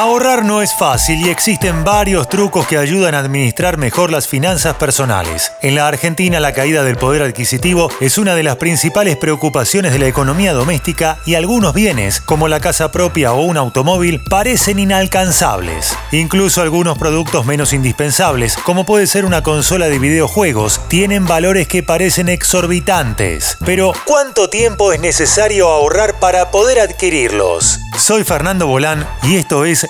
Ahorrar no es fácil y existen varios trucos que ayudan a administrar mejor las finanzas personales. En la Argentina la caída del poder adquisitivo es una de las principales preocupaciones de la economía doméstica y algunos bienes, como la casa propia o un automóvil, parecen inalcanzables. Incluso algunos productos menos indispensables, como puede ser una consola de videojuegos, tienen valores que parecen exorbitantes. Pero, ¿cuánto tiempo es necesario ahorrar para poder adquirirlos? Soy Fernando Bolán y esto es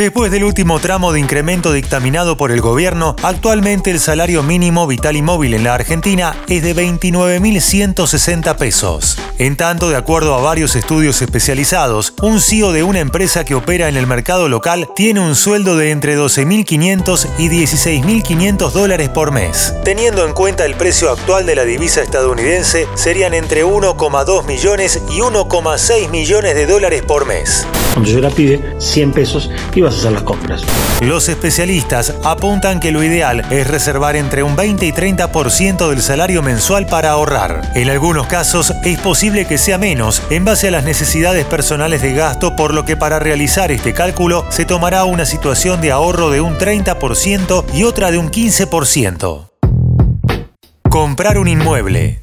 Después del último tramo de incremento dictaminado por el gobierno, actualmente el salario mínimo vital y móvil en la Argentina es de 29.160 pesos. En tanto, de acuerdo a varios estudios especializados, un CEO de una empresa que opera en el mercado local tiene un sueldo de entre 12.500 y 16.500 dólares por mes. Teniendo en cuenta el precio actual de la divisa estadounidense, serían entre 1,2 millones y 1,6 millones de dólares por mes. Cuando yo la pide 100 pesos y hacer las compras. Los especialistas apuntan que lo ideal es reservar entre un 20 y 30% del salario mensual para ahorrar. En algunos casos es posible que sea menos en base a las necesidades personales de gasto, por lo que para realizar este cálculo se tomará una situación de ahorro de un 30% y otra de un 15%. Comprar un inmueble.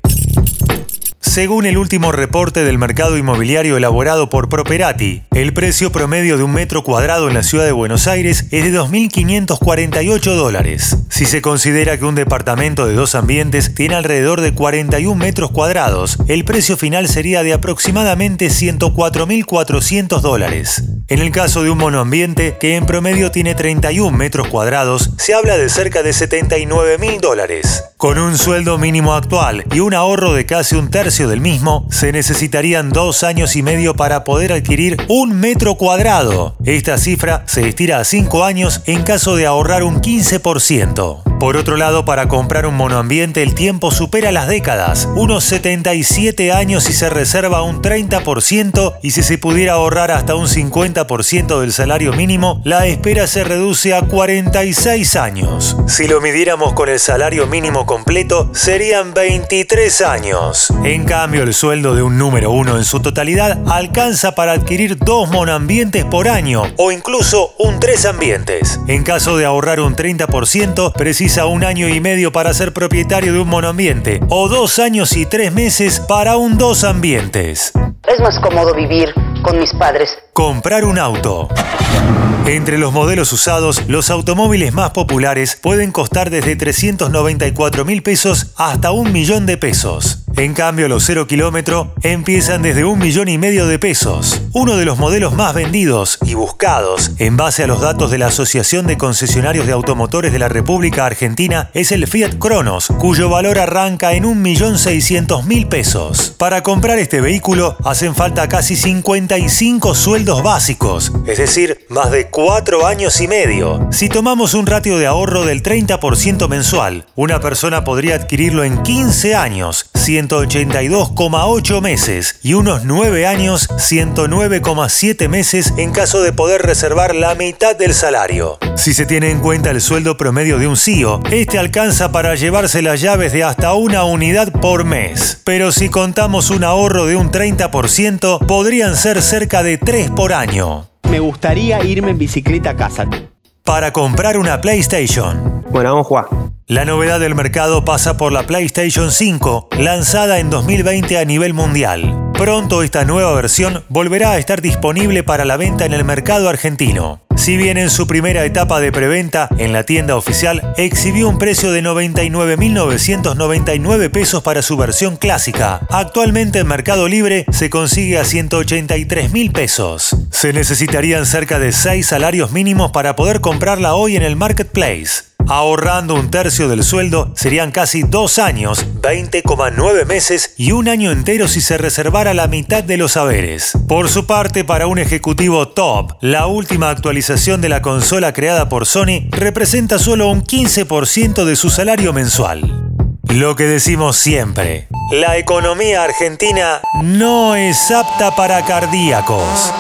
Según el último reporte del mercado inmobiliario elaborado por Properati, el precio promedio de un metro cuadrado en la ciudad de Buenos Aires es de 2.548 dólares. Si se considera que un departamento de dos ambientes tiene alrededor de 41 metros cuadrados, el precio final sería de aproximadamente 104.400 dólares. En el caso de un monoambiente, que en promedio tiene 31 metros cuadrados, se habla de cerca de 79.000 dólares. Con un sueldo mínimo actual y un ahorro de casi un tercio del mismo, se necesitarían dos años y medio para poder adquirir un metro cuadrado. Esta cifra se estira a cinco años en caso de ahorrar un 15%. Por otro lado, para comprar un monoambiente el tiempo supera las décadas, unos 77 años y se reserva un 30% y si se pudiera ahorrar hasta un 50% del salario mínimo, la espera se reduce a 46 años. Si lo midiéramos con el salario mínimo completo, serían 23 años. En cambio, el sueldo de un número uno en su totalidad alcanza para adquirir dos monoambientes por año o incluso un tres ambientes. En caso de ahorrar un 30%, precisa un año y medio para ser propietario de un monoambiente o dos años y tres meses para un dos ambientes. Es más cómodo vivir con mis padres. Comprar un auto. Entre los modelos usados, los automóviles más populares pueden costar desde 394 mil pesos hasta un millón de pesos. En cambio, los 0 kilómetro empiezan desde un millón y medio de pesos. Uno de los modelos más vendidos y buscados, en base a los datos de la Asociación de Concesionarios de Automotores de la República Argentina, es el Fiat Cronos, cuyo valor arranca en 1.600.000 pesos. Para comprar este vehículo hacen falta casi 55 sueldos básicos, es decir, más de 4 años y medio. Si tomamos un ratio de ahorro del 30% mensual, una persona podría adquirirlo en 15 años, 182,8 meses y unos 9 años 109,7 meses en caso de poder reservar la mitad del salario. Si se tiene en cuenta el sueldo promedio de un CEO, este alcanza para llevarse las llaves de hasta una unidad por mes. Pero si contamos un ahorro de un 30%, podrían ser cerca de 3 por año. Me gustaría irme en bicicleta a casa. Para comprar una PlayStation. Bueno, vamos a jugar. La novedad del mercado pasa por la PlayStation 5, lanzada en 2020 a nivel mundial. Pronto esta nueva versión volverá a estar disponible para la venta en el mercado argentino. Si bien en su primera etapa de preventa en la tienda oficial exhibió un precio de 99.999 pesos para su versión clásica, actualmente en Mercado Libre se consigue a 183.000 pesos. Se necesitarían cerca de 6 salarios mínimos para poder comprarla hoy en el marketplace. Ahorrando un tercio del sueldo serían casi dos años, 20,9 meses y un año entero si se reservara la mitad de los haberes. Por su parte, para un ejecutivo top, la última actualización de la consola creada por Sony representa solo un 15% de su salario mensual. Lo que decimos siempre, la economía argentina no es apta para cardíacos.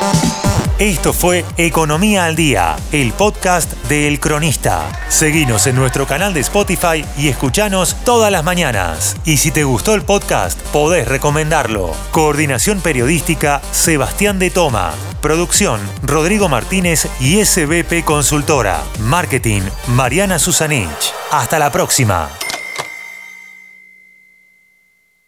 Esto fue Economía al Día, el podcast de El Cronista. Seguinos en nuestro canal de Spotify y escuchanos todas las mañanas. Y si te gustó el podcast, podés recomendarlo. Coordinación Periodística, Sebastián de Toma. Producción, Rodrigo Martínez y SBP Consultora. Marketing, Mariana Susanich. Hasta la próxima.